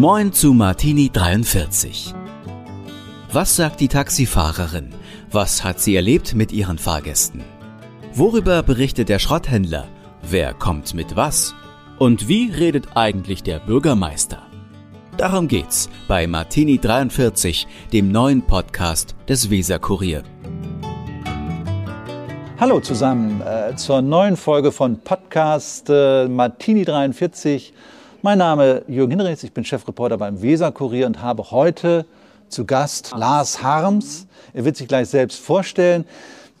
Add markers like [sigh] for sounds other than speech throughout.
Moin zu Martini 43. Was sagt die Taxifahrerin? Was hat sie erlebt mit ihren Fahrgästen? Worüber berichtet der Schrotthändler? Wer kommt mit was? Und wie redet eigentlich der Bürgermeister? Darum geht's bei Martini 43, dem neuen Podcast des Weser Kurier. Hallo zusammen äh, zur neuen Folge von Podcast äh, Martini 43. Mein Name ist Jürgen Hinrichs, ich bin Chefreporter beim Weser Kurier und habe heute zu Gast Lars Harms. Er wird sich gleich selbst vorstellen.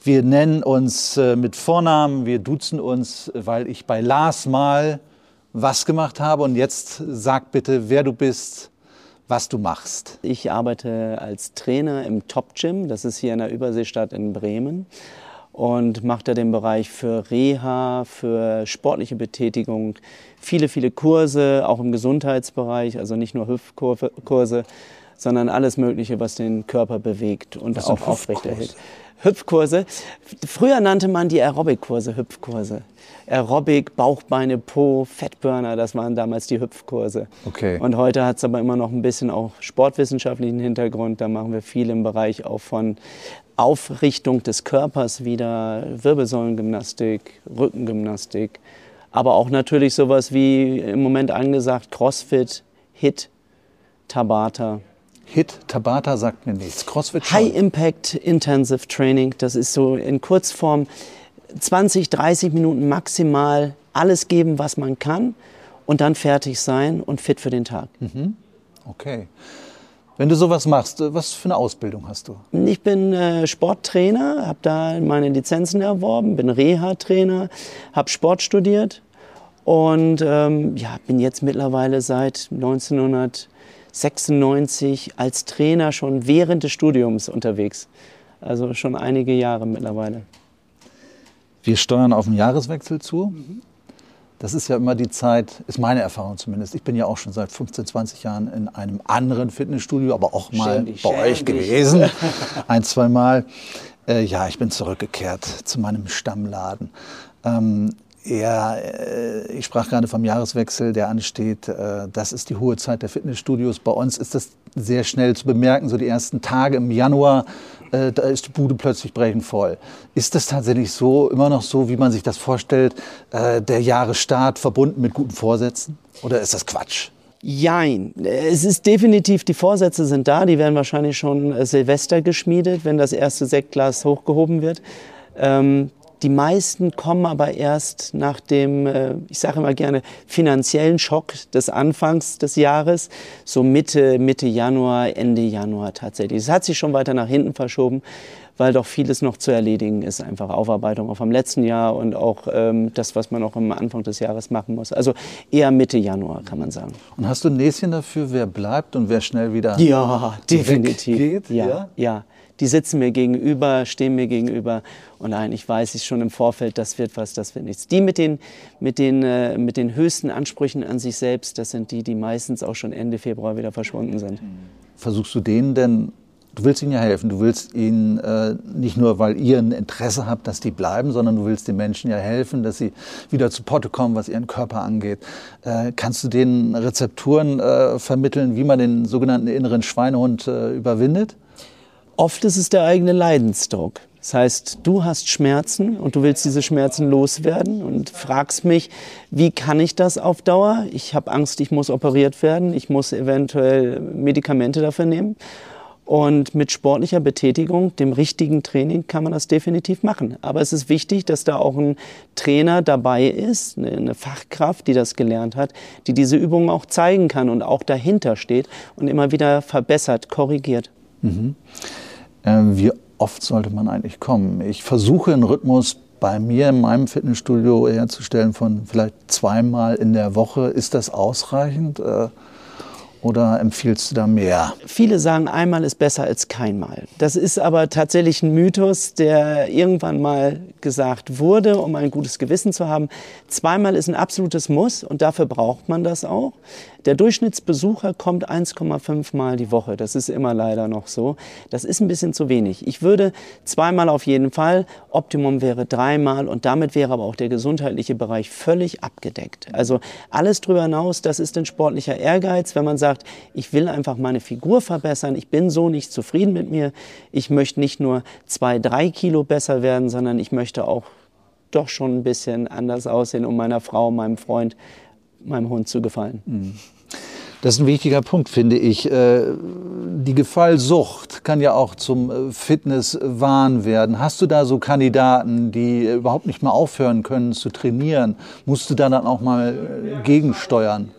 Wir nennen uns äh, mit Vornamen, wir duzen uns, weil ich bei Lars mal was gemacht habe. Und jetzt sag bitte, wer du bist, was du machst. Ich arbeite als Trainer im Top Gym, das ist hier in der Überseestadt in Bremen und mache da den Bereich für Reha, für sportliche Betätigung, viele, viele Kurse, auch im Gesundheitsbereich, also nicht nur Hüpfkurse, sondern alles Mögliche, was den Körper bewegt und was auch aufrechterhält. Hüpfkurse. Früher nannte man die Aerobic-Kurse Hüpfkurse. Aerobic, Bauchbeine, Po, Fettburner, das waren damals die Hüpfkurse. Okay. Und heute hat es aber immer noch ein bisschen auch sportwissenschaftlichen Hintergrund. Da machen wir viel im Bereich auch von Aufrichtung des Körpers wieder, Wirbelsäulengymnastik, Rückengymnastik, aber auch natürlich sowas wie im Moment angesagt Crossfit, HIT, Tabata. HIT, Tabata sagt mir nichts. Crossfit schon. High Impact Intensive Training, das ist so in Kurzform 20, 30 Minuten maximal alles geben, was man kann und dann fertig sein und fit für den Tag. Mhm. Okay. Wenn du sowas machst, was für eine Ausbildung hast du? Ich bin äh, Sporttrainer, habe da meine Lizenzen erworben, bin Reha-Trainer, habe Sport studiert und ähm, ja, bin jetzt mittlerweile seit 1996 als Trainer schon während des Studiums unterwegs. Also schon einige Jahre mittlerweile. Wir steuern auf den Jahreswechsel zu. Mhm. Das ist ja immer die Zeit, ist meine Erfahrung zumindest. Ich bin ja auch schon seit 15, 20 Jahren in einem anderen Fitnessstudio, aber auch mal Ständig, bei ständig. euch gewesen. [laughs] Ein, zwei Mal. Äh, ja, ich bin zurückgekehrt zu meinem Stammladen. Ähm, ja, äh, ich sprach gerade vom Jahreswechsel, der ansteht. Äh, Das ist die hohe Zeit der Fitnessstudios. Bei uns ist das sehr schnell zu bemerken. So die ersten Tage im Januar, äh, da ist die Bude plötzlich brechend voll. Ist das tatsächlich so, immer noch so, wie man sich das vorstellt, der Jahresstart verbunden mit guten Vorsätzen? Oder ist das Quatsch? Jein. Es ist definitiv, die Vorsätze sind da, die werden wahrscheinlich schon Silvester geschmiedet, wenn das erste Sektglas hochgehoben wird. Ähm, die meisten kommen aber erst nach dem, äh, ich sage immer gerne, finanziellen Schock des Anfangs des Jahres, so Mitte, Mitte Januar, Ende Januar tatsächlich. Es hat sich schon weiter nach hinten verschoben, weil doch vieles noch zu erledigen ist, einfach Aufarbeitung auch vom letzten Jahr und auch ähm, das, was man auch am Anfang des Jahres machen muss. Also eher Mitte Januar, kann man sagen. Und hast du ein Näschen dafür, wer bleibt und wer schnell wieder Ja, definitiv. weggeht? Ja, Ja? ja, Die sitzen mir gegenüber, stehen mir gegenüber und eigentlich weiß ich schon im Vorfeld, das wird was, das wird nichts. Die mit den, mit den, äh, mit den höchsten Ansprüchen an sich selbst, das sind die, die meistens auch schon Ende Februar wieder verschwunden sind. Versuchst du denen denn, du willst ihnen ja helfen, du willst ihnen äh, nicht nur, weil ihr ein Interesse habt, dass die bleiben, sondern du willst den Menschen ja helfen, dass sie wieder zu Potte kommen, was ihren Körper angeht. Äh, kannst du denen Rezepturen äh, vermitteln, wie man den sogenannten inneren Schweinehund äh, überwindet? Oft ist es der eigene Leidensdruck. Das heißt, du hast Schmerzen und du willst diese Schmerzen loswerden und fragst mich, wie kann ich das auf Dauer? Ich habe Angst, ich muss operiert werden, ich muss eventuell Medikamente dafür nehmen. Und mit sportlicher Betätigung, dem richtigen Training, kann man das definitiv machen. Aber es ist wichtig, dass da auch ein Trainer dabei ist, eine- Fachkraft, die das gelernt hat, die diese Übungen auch zeigen kann und auch dahinter steht und immer wieder verbessert, korrigiert. Äh, wie oft sollte man eigentlich kommen? Ich versuche einen Rhythmus bei mir in meinem Fitnessstudio herzustellen von vielleicht zweimal in der Woche. Ist das ausreichend äh, oder empfiehlst du da mehr? Viele sagen, einmal ist besser als keinmal. Das ist aber tatsächlich ein Mythos, der irgendwann mal gesagt wurde, um ein gutes Gewissen zu haben. Zweimal ist ein absolutes Muss und dafür braucht man das auch. Der Durchschnittsbesucher kommt 1,5 Mal die Woche. Das ist immer leider noch so. Das ist ein bisschen zu wenig. Ich würde zweimal auf jeden Fall. Optimum wäre dreimal und damit wäre aber auch der gesundheitliche Bereich völlig abgedeckt. Also alles drüber hinaus, das ist ein sportlicher Ehrgeiz. Wenn man sagt, ich will einfach meine Figur verbessern, ich bin so nicht zufrieden mit mir, ich möchte nicht nur zwei, drei Kilo besser werden, sondern ich möchte auch doch schon ein bisschen anders aussehen, um meiner Frau, meinem Freund, meinem Hund zu gefallen. Mhm. Das ist ein wichtiger Punkt, finde ich. Äh, die Gefallsucht kann ja auch zum äh, Fitnesswahn werden. Hast du da so Kandidaten, die überhaupt nicht mehr aufhören können zu trainieren? Musst du da dann auch mal äh, gegensteuern?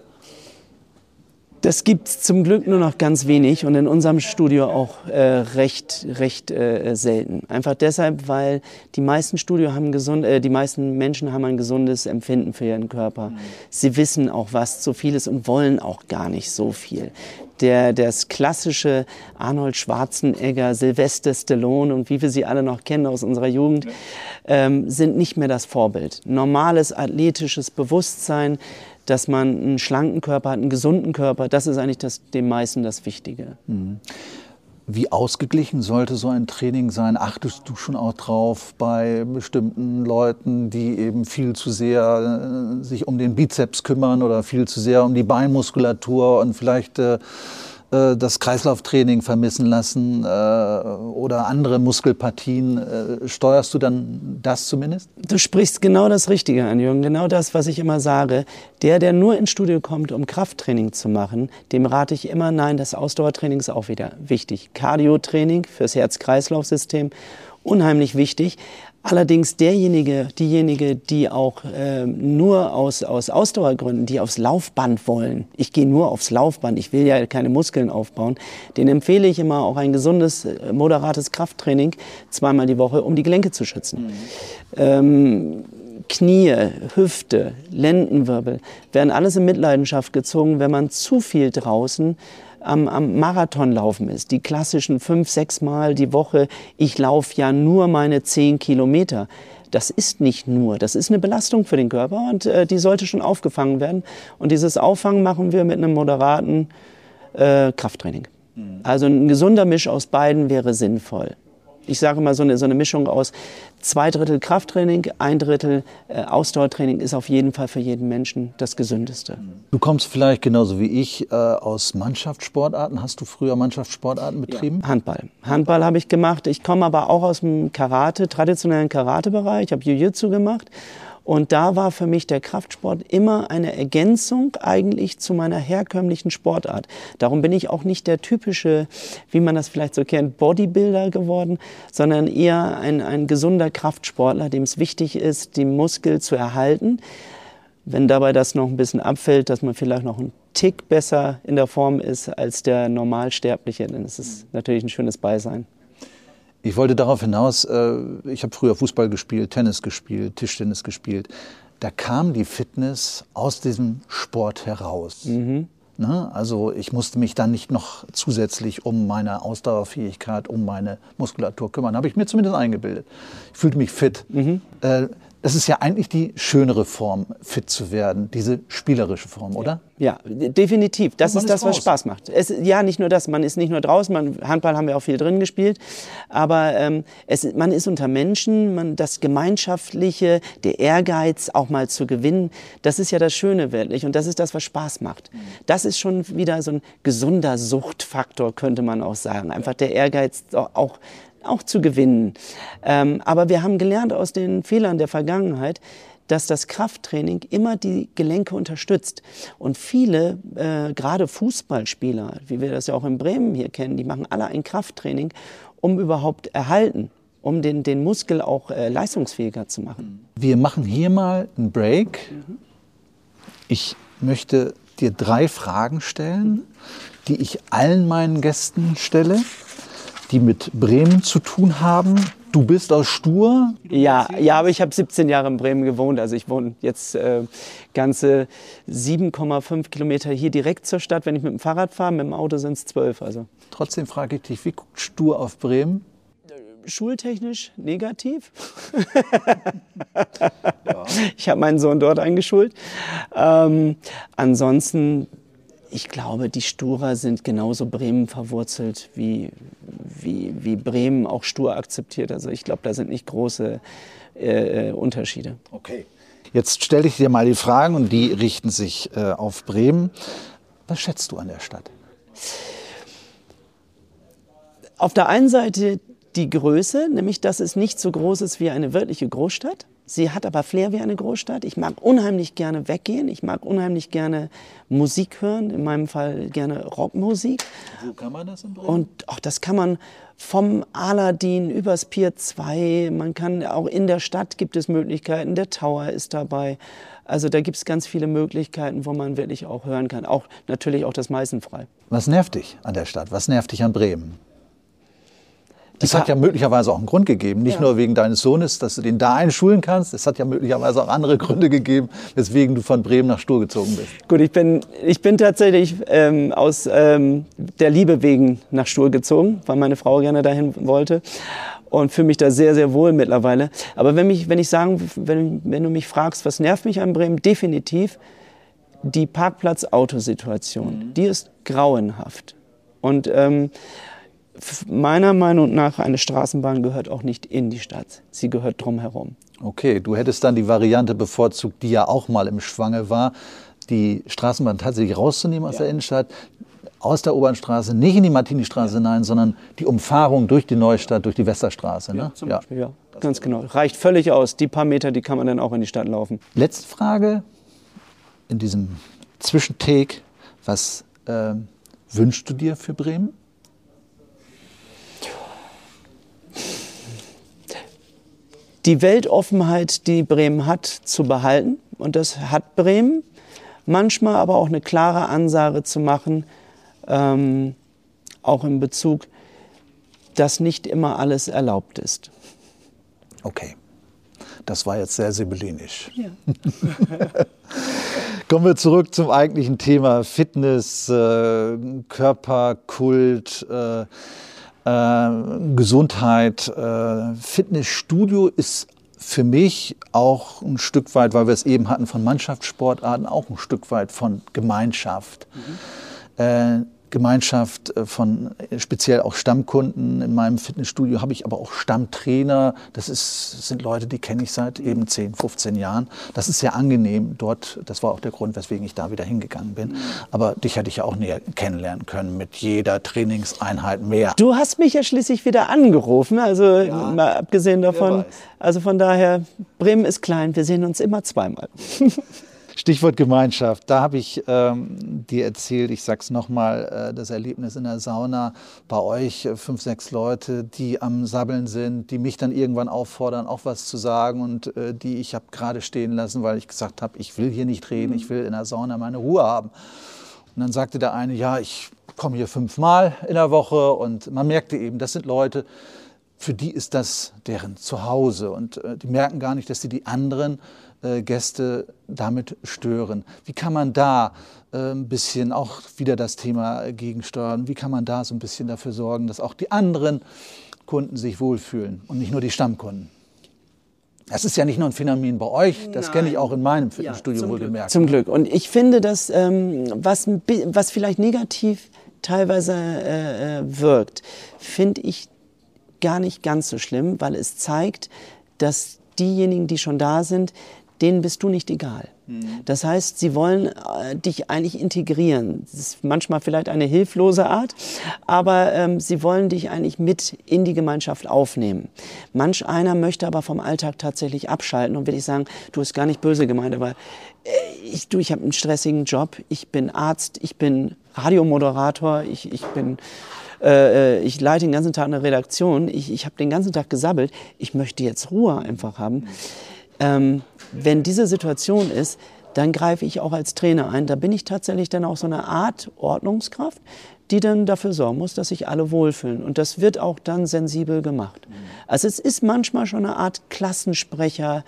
Das gibt es zum Glück nur noch ganz wenig und in unserem Studio auch äh, recht, recht äh, selten. Einfach deshalb, weil die meisten Studio haben gesund, äh, die meisten Menschen haben ein gesundes Empfinden für ihren Körper. Mhm. Sie wissen auch, was zu viel ist und wollen auch gar nicht so viel. Der, das klassische Arnold Schwarzenegger, Sylvester Stallone und wie wir sie alle noch kennen aus unserer Jugend, ähm, sind nicht mehr das Vorbild. Normales athletisches Bewusstsein, dass man einen schlanken Körper hat, einen gesunden Körper, das ist eigentlich das, dem meisten das Wichtige. Mhm. Wie ausgeglichen sollte so ein Training sein? Achtest du schon auch drauf bei bestimmten Leuten, die eben viel zu sehr äh, sich um den Bizeps kümmern oder viel zu sehr um die Beinmuskulatur und vielleicht äh, das Kreislauftraining vermissen lassen äh, oder andere Muskelpartien. Äh, steuerst du dann das zumindest? Du sprichst genau das Richtige an, Jürgen. Genau das, was ich immer sage. Der, der nur ins Studio kommt, um Krafttraining zu machen, dem rate ich immer, nein, das Ausdauertraining ist auch wieder wichtig. Cardio-Training fürs Herz-Kreislauf-System, unheimlich wichtig. Allerdings derjenige, diejenige, die auch äh, nur aus, aus Ausdauergründen, die aufs Laufband wollen, ich gehe nur aufs Laufband, ich will ja keine Muskeln aufbauen, den empfehle ich immer auch ein gesundes, äh, moderates Krafttraining zweimal die Woche, um die Gelenke zu schützen. Mhm. Ähm, Knie, Hüfte, Lendenwirbel werden alles in Mitleidenschaft gezogen, wenn man zu viel draußen am, am Marathonlaufen ist, die klassischen fünf, sechs Mal die Woche, ich laufe ja nur meine zehn Kilometer. Das ist nicht nur, das ist eine Belastung für den Körper und äh, die sollte schon aufgefangen werden. Und dieses Auffangen machen wir mit einem moderaten äh, Krafttraining. Mhm. Also ein gesunder Misch aus beiden wäre sinnvoll ich sage mal, so eine, so eine Mischung aus zwei Drittel Krafttraining, ein Drittel äh, Ausdauertraining ist auf jeden Fall für jeden Menschen das Gesündeste. Du kommst vielleicht genauso wie ich äh, aus Mannschaftssportarten. Hast du früher Mannschaftssportarten betrieben? Ja. Handball. Handball habe ich gemacht. Ich komme aber auch aus dem Karate, traditionellen Karatebereich. Ich habe Jiu-Jitsu gemacht und da war für mich der Kraftsport immer eine Ergänzung eigentlich zu meiner herkömmlichen Sportart. Darum bin ich auch nicht der typische, wie man das vielleicht so kennt, Bodybuilder geworden, sondern eher ein, ein gesunder Kraftsportler, dem es wichtig ist, die Muskel zu erhalten. Wenn dabei das noch ein bisschen abfällt, dass man vielleicht noch ein Tick besser in der Form ist als der Normalsterbliche, dann ist es natürlich ein schönes Beisein. Ich wollte darauf hinaus, äh, ich habe früher Fußball gespielt, Tennis gespielt, Tischtennis gespielt. Da kam die Fitness aus diesem Sport heraus. Mhm. Ne? Also ich musste mich dann nicht noch zusätzlich um meine Ausdauerfähigkeit, um meine Muskulatur kümmern. Habe ich mir zumindest eingebildet. Ich fühlte mich fit. Mhm. Äh, das ist ja eigentlich die schönere Form, fit zu werden, diese spielerische Form, oder? Ja, definitiv. Das ist das, was Spaß macht. Es, ja, nicht nur das. Man ist nicht nur draußen. Man, Handball haben wir auch viel drin gespielt. Aber ähm, es, man ist unter Menschen. Man, das Gemeinschaftliche, der Ehrgeiz, auch mal zu gewinnen, das ist ja das Schöne wirklich. Und das ist das, was Spaß macht. Das ist schon wieder so ein gesunder Suchtfaktor, könnte man auch sagen. Einfach der Ehrgeiz auch auch zu gewinnen. Ähm, aber wir haben gelernt aus den Fehlern der Vergangenheit, dass das Krafttraining immer die Gelenke unterstützt. Und viele, äh, gerade Fußballspieler, wie wir das ja auch in Bremen hier kennen, die machen alle ein Krafttraining, um überhaupt erhalten, um den, den Muskel auch äh, leistungsfähiger zu machen. Wir machen hier mal einen Break. Ich möchte dir drei Fragen stellen, die ich allen meinen Gästen stelle die mit Bremen zu tun haben. Du bist aus Stur? Ja, ja aber ich habe 17 Jahre in Bremen gewohnt. Also ich wohne jetzt äh, ganze 7,5 Kilometer hier direkt zur Stadt. Wenn ich mit dem Fahrrad fahre, mit dem Auto sind es 12. Also. Trotzdem frage ich dich, wie guckt Stur auf Bremen? Schultechnisch negativ. [laughs] ja. Ich habe meinen Sohn dort eingeschult. Ähm, ansonsten ich glaube, die Sturer sind genauso Bremen verwurzelt, wie, wie, wie Bremen auch Stur akzeptiert. Also ich glaube, da sind nicht große äh, äh, Unterschiede. Okay. Jetzt stelle ich dir mal die Fragen und die richten sich äh, auf Bremen. Was schätzt du an der Stadt? Auf der einen Seite die Größe, nämlich dass es nicht so groß ist wie eine wirkliche Großstadt. Sie hat aber Flair wie eine Großstadt. Ich mag unheimlich gerne weggehen. Ich mag unheimlich gerne Musik hören. In meinem Fall gerne Rockmusik. Wo kann man das in Bremen? Und auch das kann man vom Aladdin übers Pier 2. Man kann auch in der Stadt gibt es Möglichkeiten. Der Tower ist dabei. Also da gibt es ganz viele Möglichkeiten, wo man wirklich auch hören kann. Auch natürlich auch das Meißenfrei. Was nervt dich an der Stadt? Was nervt dich an Bremen? Es hat ja möglicherweise auch einen Grund gegeben, nicht ja. nur wegen deines Sohnes, dass du den da einschulen kannst. Es hat ja möglicherweise auch andere [laughs] Gründe gegeben, weswegen du von Bremen nach Stur gezogen bist. Gut, ich bin, ich bin tatsächlich ähm, aus ähm, der Liebe wegen nach Stur gezogen, weil meine Frau gerne dahin wollte und fühle mich da sehr, sehr wohl mittlerweile. Aber wenn, mich, wenn ich sagen, wenn, wenn du mich fragst, was nervt mich an Bremen, definitiv die Parkplatz-Autosituation. Mhm. Die ist grauenhaft. Und ähm, meiner Meinung nach, eine Straßenbahn gehört auch nicht in die Stadt. Sie gehört drumherum. Okay, du hättest dann die Variante bevorzugt, die ja auch mal im Schwange war, die Straßenbahn tatsächlich rauszunehmen aus ja. der Innenstadt, aus der Obernstraße, nicht in die Martini-Straße hinein, sondern die Umfahrung durch die Neustadt, durch die Westerstraße. Ne? Ja, zum Beispiel, ja. Ganz genau. Reicht völlig aus. Die paar Meter, die kann man dann auch in die Stadt laufen. Letzte Frage in diesem Zwischentake. Was äh, wünschst du dir für Bremen? Die Weltoffenheit, die Bremen hat, zu behalten. Und das hat Bremen. Manchmal aber auch eine klare Ansage zu machen, ähm, auch in Bezug, dass nicht immer alles erlaubt ist. Okay, das war jetzt sehr sibyllinisch. Ja. [laughs] Kommen wir zurück zum eigentlichen Thema Fitness, äh, Körperkult. Äh, Gesundheit. Äh, Fitnessstudio ist für mich auch ein Stück weit, weil wir es eben hatten von Mannschaftssportarten, auch ein Stück weit von Gemeinschaft. Mhm. Gemeinschaft äh, von äh, speziell auch Stammkunden. In meinem Fitnessstudio habe ich aber auch Stammtrainer. Das, ist, das sind Leute, die kenne ich seit eben 10, 15 Jahren. Das ist sehr angenehm dort. Das war auch der Grund, weswegen ich da wieder hingegangen bin. Aber dich hätte ich ja auch näher kennenlernen können mit jeder Trainingseinheit mehr. Du hast mich ja schließlich wieder angerufen, also ja, mal abgesehen davon. Also von daher, Bremen ist klein, wir sehen uns immer zweimal. [laughs] Stichwort Gemeinschaft. Da habe ich ähm, dir erzählt, ich sage es nochmal, äh, das Erlebnis in der Sauna bei euch, äh, fünf, sechs Leute, die am Sabbeln sind, die mich dann irgendwann auffordern, auch was zu sagen und äh, die ich habe gerade stehen lassen, weil ich gesagt habe, ich will hier nicht reden, ich will in der Sauna meine Ruhe haben. Und dann sagte der eine, ja, ich komme hier fünfmal in der Woche und man merkte eben, das sind Leute, für die ist das deren Zuhause und äh, die merken gar nicht, dass sie die anderen Gäste damit stören. Wie kann man da äh, ein bisschen auch wieder das Thema gegensteuern? Wie kann man da so ein bisschen dafür sorgen, dass auch die anderen Kunden sich wohlfühlen und nicht nur die Stammkunden? Das ist ja nicht nur ein Phänomen bei euch, das kenne ich auch in meinem Fitnessstudio ja, wohlgemerkt. Zum Glück. Und ich finde, dass ähm, was, was vielleicht negativ teilweise äh, äh, wirkt, finde ich gar nicht ganz so schlimm, weil es zeigt, dass diejenigen, die schon da sind, denen bist du nicht egal. Mhm. Das heißt, sie wollen äh, dich eigentlich integrieren. Das ist manchmal vielleicht eine hilflose Art, aber ähm, sie wollen dich eigentlich mit in die Gemeinschaft aufnehmen. Manch einer möchte aber vom Alltag tatsächlich abschalten und will ich sagen, du bist gar nicht böse gemeint, aber äh, ich, du, ich habe einen stressigen Job, ich bin Arzt, ich bin Radiomoderator, ich, ich bin äh, äh, ich leite den ganzen Tag eine Redaktion, ich, ich habe den ganzen Tag gesabbelt, ich möchte jetzt Ruhe einfach haben. Ähm, wenn diese Situation ist, dann greife ich auch als Trainer ein. Da bin ich tatsächlich dann auch so eine Art Ordnungskraft, die dann dafür sorgen muss, dass sich alle wohlfühlen. Und das wird auch dann sensibel gemacht. Also es ist manchmal schon eine Art Klassensprecher,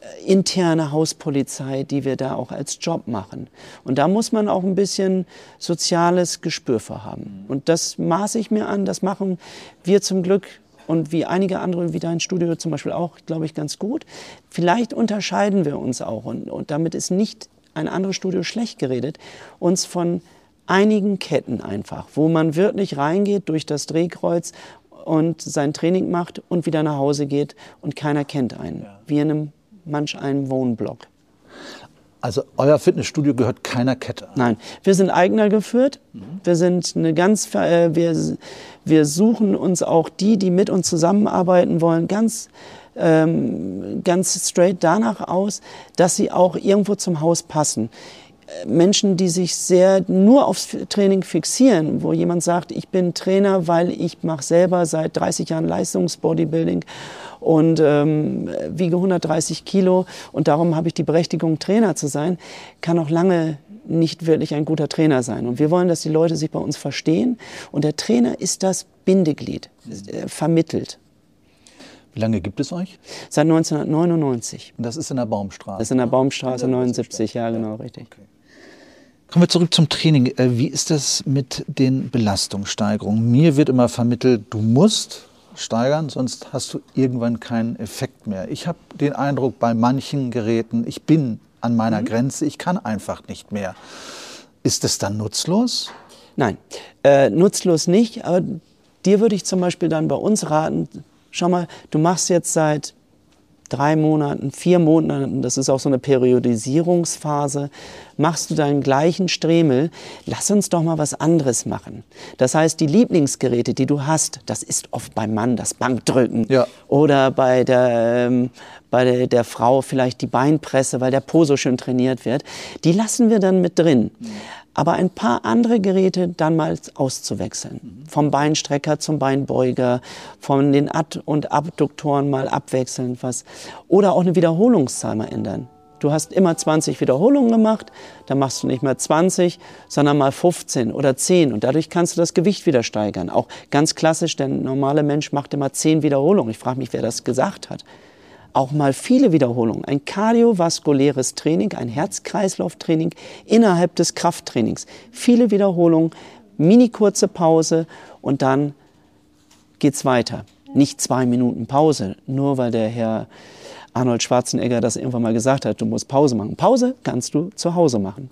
äh, interne Hauspolizei, die wir da auch als Job machen. Und da muss man auch ein bisschen soziales Gespür für haben. Und das maße ich mir an, das machen wir zum Glück und wie einige andere, wie dein Studio zum Beispiel auch, glaube ich, ganz gut. Vielleicht unterscheiden wir uns auch und, und damit ist nicht ein anderes Studio schlecht geredet, uns von einigen Ketten einfach, wo man wirklich reingeht durch das Drehkreuz und sein Training macht und wieder nach Hause geht und keiner kennt einen, ja. wie in einem manch einem Wohnblock. Also euer Fitnessstudio gehört keiner Kette. Nein, wir sind eigener geführt. Wir sind eine ganz, äh, wir, wir suchen uns auch die, die mit uns zusammenarbeiten wollen, ganz ähm, ganz straight danach aus, dass sie auch irgendwo zum Haus passen. Menschen, die sich sehr nur aufs Training fixieren, wo jemand sagt, ich bin Trainer, weil ich mache selber seit 30 Jahren Leistungsbodybuilding und ähm, wiege 130 Kilo und darum habe ich die Berechtigung, Trainer zu sein, kann auch lange nicht wirklich ein guter Trainer sein. Und wir wollen, dass die Leute sich bei uns verstehen und der Trainer ist das Bindeglied, äh, vermittelt. Wie lange gibt es euch? Seit 1999. Und das ist in der Baumstraße? Das ist in der Baumstraße in der 79, ja genau, richtig. Okay. Kommen wir zurück zum Training. Äh, wie ist das mit den Belastungssteigerungen? Mir wird immer vermittelt, du musst steigern, sonst hast du irgendwann keinen Effekt mehr. Ich habe den Eindruck bei manchen Geräten, ich bin an meiner mhm. Grenze, ich kann einfach nicht mehr. Ist das dann nutzlos? Nein, äh, nutzlos nicht. Aber dir würde ich zum Beispiel dann bei uns raten, schau mal, du machst jetzt seit drei Monaten, vier Monaten, das ist auch so eine Periodisierungsphase, machst du deinen gleichen Stremel, lass uns doch mal was anderes machen. Das heißt, die Lieblingsgeräte, die du hast, das ist oft beim Mann das Bankdrücken ja. oder bei der, ähm, bei der, der, Frau vielleicht die Beinpresse, weil der Po so schön trainiert wird, die lassen wir dann mit drin. Mhm aber ein paar andere Geräte dann mal auszuwechseln. Vom Beinstrecker zum Beinbeuger, von den Ad- und Abduktoren mal abwechseln was. Oder auch eine Wiederholungszahl mal ändern. Du hast immer 20 Wiederholungen gemacht, dann machst du nicht mehr 20, sondern mal 15 oder 10 und dadurch kannst du das Gewicht wieder steigern. Auch ganz klassisch, der normale Mensch macht immer 10 Wiederholungen. Ich frage mich, wer das gesagt hat auch mal viele Wiederholungen, ein kardiovaskuläres Training, ein Herz-Kreislauf-Training innerhalb des Krafttrainings. Viele Wiederholungen, mini kurze Pause und dann geht's weiter. Nicht zwei Minuten Pause, nur weil der Herr Arnold Schwarzenegger das irgendwann mal gesagt hat, du musst Pause machen. Pause kannst du zu Hause machen.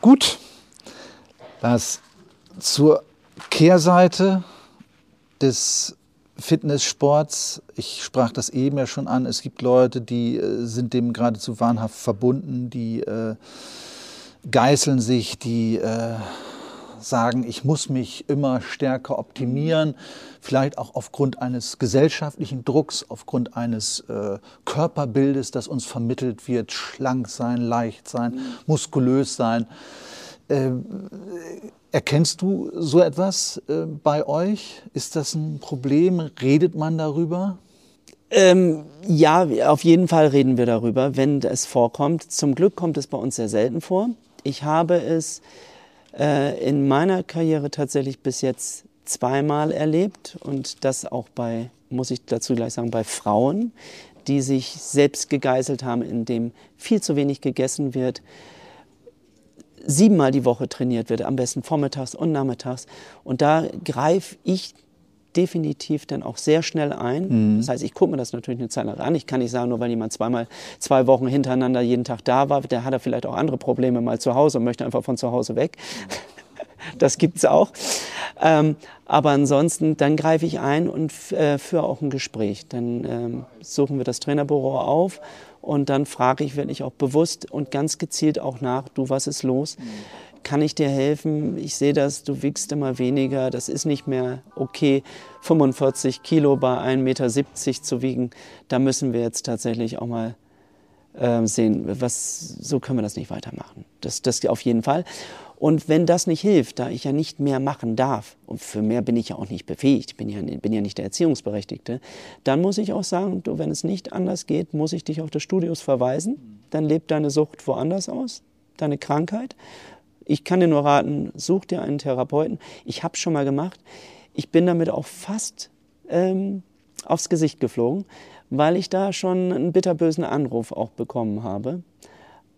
Gut, das zur Kehrseite des Fitnesssports, ich sprach das eben ja schon an, es gibt Leute, die äh, sind dem geradezu wahnhaft verbunden, die äh, geißeln sich, die äh, sagen, ich muss mich immer stärker optimieren, vielleicht auch aufgrund eines gesellschaftlichen Drucks, aufgrund eines äh, Körperbildes, das uns vermittelt wird, schlank sein, leicht sein, mhm. muskulös sein. Äh, Erkennst du so etwas äh, bei euch? Ist das ein Problem? Redet man darüber? Ähm, ja, auf jeden Fall reden wir darüber, wenn es vorkommt. Zum Glück kommt es bei uns sehr selten vor. Ich habe es äh, in meiner Karriere tatsächlich bis jetzt zweimal erlebt und das auch bei, muss ich dazu gleich sagen, bei Frauen, die sich selbst gegeißelt haben, indem viel zu wenig gegessen wird siebenmal die Woche trainiert wird, am besten vormittags und nachmittags. Und da greife ich definitiv dann auch sehr schnell ein. Mhm. Das heißt, ich gucke mir das natürlich eine Zeit lang an. Ich kann nicht sagen, nur weil jemand zweimal zwei Wochen hintereinander jeden Tag da war, der hat er vielleicht auch andere Probleme mal zu Hause und möchte einfach von zu Hause weg. [laughs] das gibt's auch. Ähm, aber ansonsten, dann greife ich ein und äh, führe auch ein Gespräch. Dann ähm, suchen wir das Trainerbüro auf und dann frage ich wirklich auch bewusst und ganz gezielt auch nach, du, was ist los? Kann ich dir helfen? Ich sehe das, du wiegst immer weniger, das ist nicht mehr okay, 45 Kilo bei 1,70 Meter zu wiegen. Da müssen wir jetzt tatsächlich auch mal äh, sehen, was, so können wir das nicht weitermachen. Das, das auf jeden Fall. Und wenn das nicht hilft, da ich ja nicht mehr machen darf, und für mehr bin ich ja auch nicht befähigt, bin ja, bin ja nicht der Erziehungsberechtigte, dann muss ich auch sagen, du, wenn es nicht anders geht, muss ich dich auf das Studios verweisen. Dann lebt deine Sucht woanders aus, deine Krankheit. Ich kann dir nur raten, such dir einen Therapeuten. Ich habe schon mal gemacht. Ich bin damit auch fast ähm, aufs Gesicht geflogen, weil ich da schon einen bitterbösen Anruf auch bekommen habe.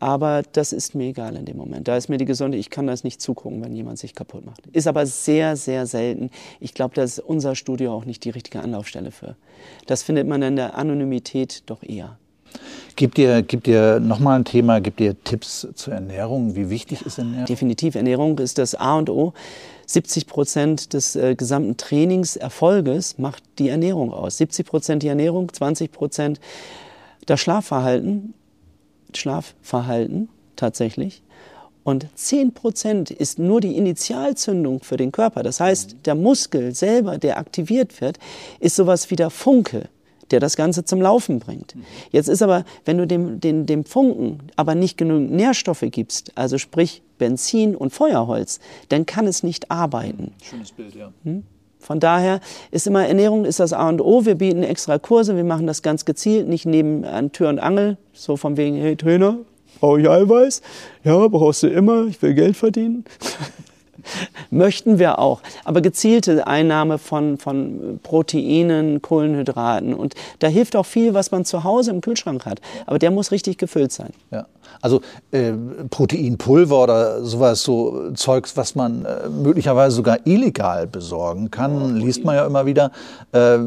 Aber das ist mir egal in dem Moment. Da ist mir die Gesunde, ich kann das nicht zugucken, wenn jemand sich kaputt macht. Ist aber sehr, sehr selten. Ich glaube, da ist unser Studio auch nicht die richtige Anlaufstelle für. Das findet man in der Anonymität doch eher. Gibt ihr, gibt ihr nochmal ein Thema, gibt ihr Tipps zur Ernährung? Wie wichtig ist Ernährung? Definitiv, Ernährung ist das A und O. 70 Prozent des äh, gesamten Trainingserfolges macht die Ernährung aus. 70 Prozent die Ernährung, 20 Prozent das Schlafverhalten Schlafverhalten tatsächlich. Und 10% ist nur die Initialzündung für den Körper. Das heißt, der Muskel selber, der aktiviert wird, ist sowas wie der Funke, der das Ganze zum Laufen bringt. Jetzt ist aber, wenn du dem, dem, dem Funken aber nicht genügend Nährstoffe gibst, also sprich Benzin und Feuerholz, dann kann es nicht arbeiten. Schönes Bild, ja. Hm? Von daher ist immer Ernährung ist das A und O. Wir bieten extra Kurse, wir machen das ganz gezielt, nicht neben an Tür und Angel, so von wegen, hey Trainer, brauche ich Eiweiß? Ja, brauchst du immer, ich will Geld verdienen. [laughs] Möchten wir auch. Aber gezielte Einnahme von, von Proteinen, Kohlenhydraten. Und da hilft auch viel, was man zu Hause im Kühlschrank hat. Aber der muss richtig gefüllt sein. Ja. Also äh, Proteinpulver oder sowas, so Zeugs, was man äh, möglicherweise sogar illegal besorgen kann, liest man ja immer wieder. Äh,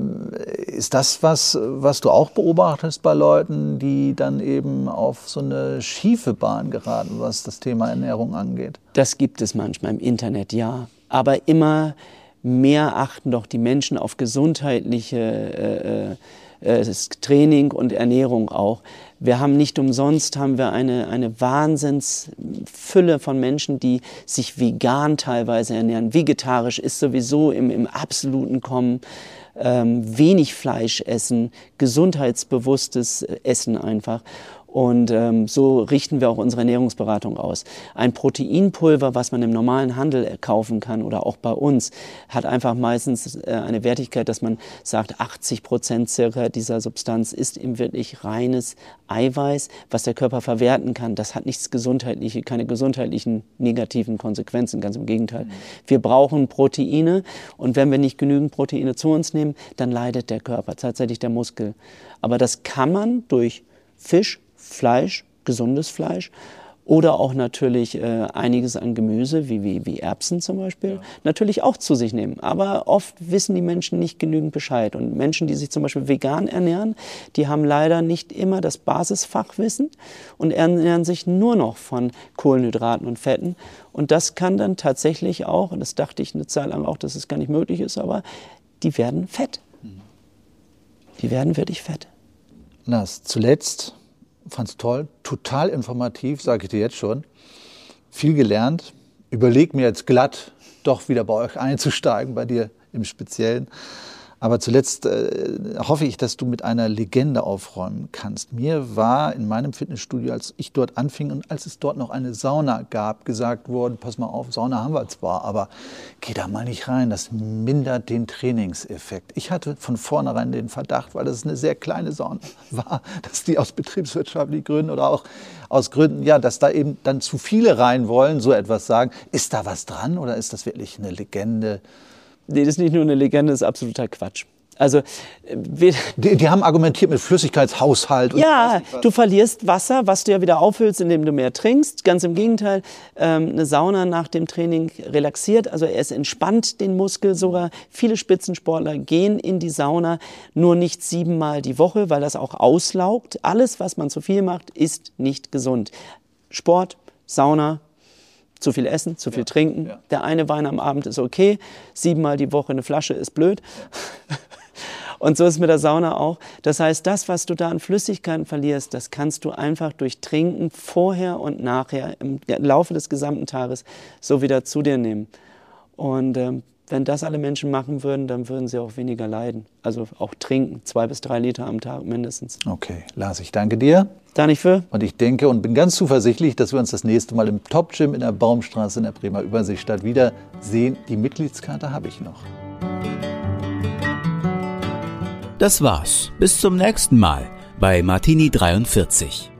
ist das was, was du auch beobachtest bei Leuten, die dann eben auf so eine schiefe Bahn geraten, was das Thema Ernährung angeht? Das gibt es manchmal im Internet, ja. Aber immer mehr achten doch die Menschen auf gesundheitliche äh, äh äh, Training und Ernährung auch. Wir haben nicht umsonst haben wir eine, eine Wahnsinnsfülle von Menschen, die sich vegan teilweise ernähren. Vegetarisch ist sowieso im, im absoluten Kommen. Ähm, wenig Fleisch essen, gesundheitsbewusstes Essen einfach. Und ähm, so richten wir auch unsere Ernährungsberatung aus. Ein Proteinpulver, was man im normalen Handel kaufen kann oder auch bei uns, hat einfach meistens äh, eine Wertigkeit, dass man sagt, 80 Prozent circa dieser Substanz ist eben wirklich reines Eiweiß, was der Körper verwerten kann. Das hat nichts gesundheitliche, keine gesundheitlichen negativen Konsequenzen, ganz im Gegenteil. Wir brauchen Proteine und wenn wir nicht genügend Proteine zu uns nehmen, dann leidet der Körper, tatsächlich der Muskel. Aber das kann man durch Fisch, Fleisch, gesundes Fleisch oder auch natürlich äh, einiges an Gemüse, wie, wie, wie Erbsen zum Beispiel, ja. natürlich auch zu sich nehmen. Aber oft wissen die Menschen nicht genügend Bescheid. Und Menschen, die sich zum Beispiel vegan ernähren, die haben leider nicht immer das Basisfachwissen und ernähren sich nur noch von Kohlenhydraten und Fetten. Und das kann dann tatsächlich auch, und das dachte ich eine Zeit lang auch, dass es gar nicht möglich ist, aber die werden fett. Mhm. Die werden wirklich fett. Lars, zuletzt fand es toll, total informativ, sage ich dir jetzt schon. Viel gelernt. Überleg mir jetzt glatt, doch wieder bei euch einzusteigen, bei dir im Speziellen. Aber zuletzt äh, hoffe ich, dass du mit einer Legende aufräumen kannst. Mir war in meinem Fitnessstudio, als ich dort anfing und als es dort noch eine Sauna gab, gesagt worden, pass mal auf, Sauna haben wir zwar, aber geh da mal nicht rein, das mindert den Trainingseffekt. Ich hatte von vornherein den Verdacht, weil das eine sehr kleine Sauna [laughs] war, dass die aus betriebswirtschaftlichen Gründen oder auch aus Gründen, ja, dass da eben dann zu viele rein wollen, so etwas sagen. Ist da was dran oder ist das wirklich eine Legende? Nee, das ist nicht nur eine Legende, das ist absoluter Quatsch. Also, [laughs] die, die, haben argumentiert mit Flüssigkeitshaushalt. ja, du verlierst Wasser, was du ja wieder auffüllst, indem du mehr trinkst. Ganz im Gegenteil, ähm, eine Sauna nach dem Training relaxiert, also es entspannt den Muskel sogar. Viele Spitzensportler gehen in die Sauna nur nicht siebenmal die Woche, weil das auch auslaugt. Alles, was man zu viel macht, ist nicht gesund. Sport, Sauna, zu viel essen, zu viel ja, trinken. Ja. Der eine Wein am Abend ist okay, siebenmal die Woche eine Flasche ist blöd. [laughs] Und so ist es mit der Sauna auch. Das heißt, das, was du da an Flüssigkeiten verlierst, das kannst du einfach durch Trinken vorher und nachher im Laufe des gesamten Tages so wieder zu dir nehmen. Und ähm, wenn das alle Menschen machen würden, dann würden sie auch weniger leiden. Also auch trinken, zwei bis drei Liter am Tag mindestens. Okay, Lars, ich danke dir. Da nicht für. Und ich denke und bin ganz zuversichtlich, dass wir uns das nächste Mal im Top Gym in der Baumstraße in der Bremer Überseestadt wiedersehen. Die Mitgliedskarte habe ich noch. Das war's. Bis zum nächsten Mal bei Martini 43.